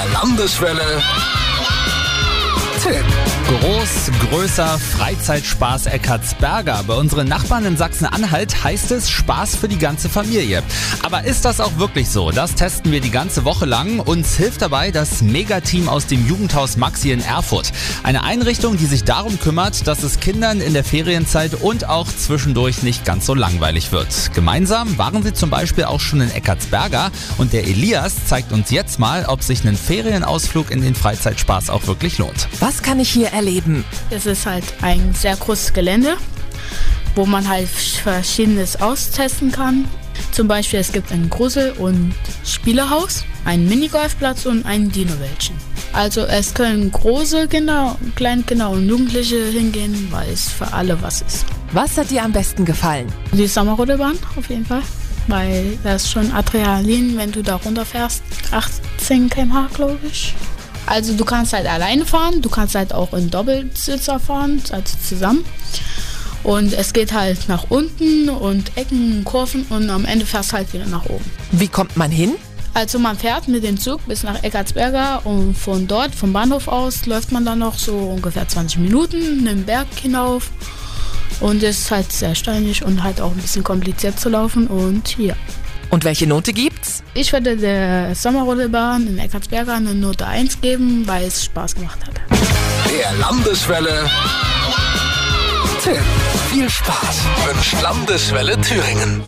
Der Landeswelle. Tipp. Groß, größer Freizeitspaß Eckartsberger. Bei unseren Nachbarn in Sachsen-Anhalt heißt es Spaß für die ganze Familie. Aber ist das auch wirklich so? Das testen wir die ganze Woche lang. Uns hilft dabei das Megateam aus dem Jugendhaus Maxi in Erfurt. Eine Einrichtung, die sich darum kümmert, dass es Kindern in der Ferienzeit und auch zwischendurch nicht ganz so langweilig wird. Gemeinsam waren sie zum Beispiel auch schon in Eckartsberger und der Elias zeigt uns jetzt mal, ob sich ein Ferienausflug in den Freizeitspaß auch wirklich lohnt. Was kann ich hier erleben? Es ist halt ein sehr großes Gelände, wo man halt verschiedenes austesten kann. Zum Beispiel es gibt ein Grusel- und Spielehaus, einen Minigolfplatz und ein Dino-Wäldchen. Also es können große Kinder, kleine Kinder und Jugendliche hingehen, weil es für alle was ist. Was hat dir am besten gefallen? Die Sommerrodelbahn auf jeden Fall, weil das ist schon Adrenalin, wenn du da runterfährst. 18 km/h glaube ich. Also du kannst halt alleine fahren, du kannst halt auch in Doppelsitzer fahren, also zusammen. Und es geht halt nach unten und Ecken, Kurven und am Ende fährst halt wieder nach oben. Wie kommt man hin? Also man fährt mit dem Zug bis nach Eckartsberger und von dort, vom Bahnhof aus, läuft man dann noch so ungefähr 20 Minuten einen Berg hinauf. Und es ist halt sehr steinig und halt auch ein bisschen kompliziert zu laufen und ja. Und welche Note gibt's? Ich würde der Sommerrodelbahn in Eckartsberger eine Note 1 geben, weil es Spaß gemacht hat. Der Landeswelle. Tipp. Viel Spaß wünscht Landeswelle Thüringen.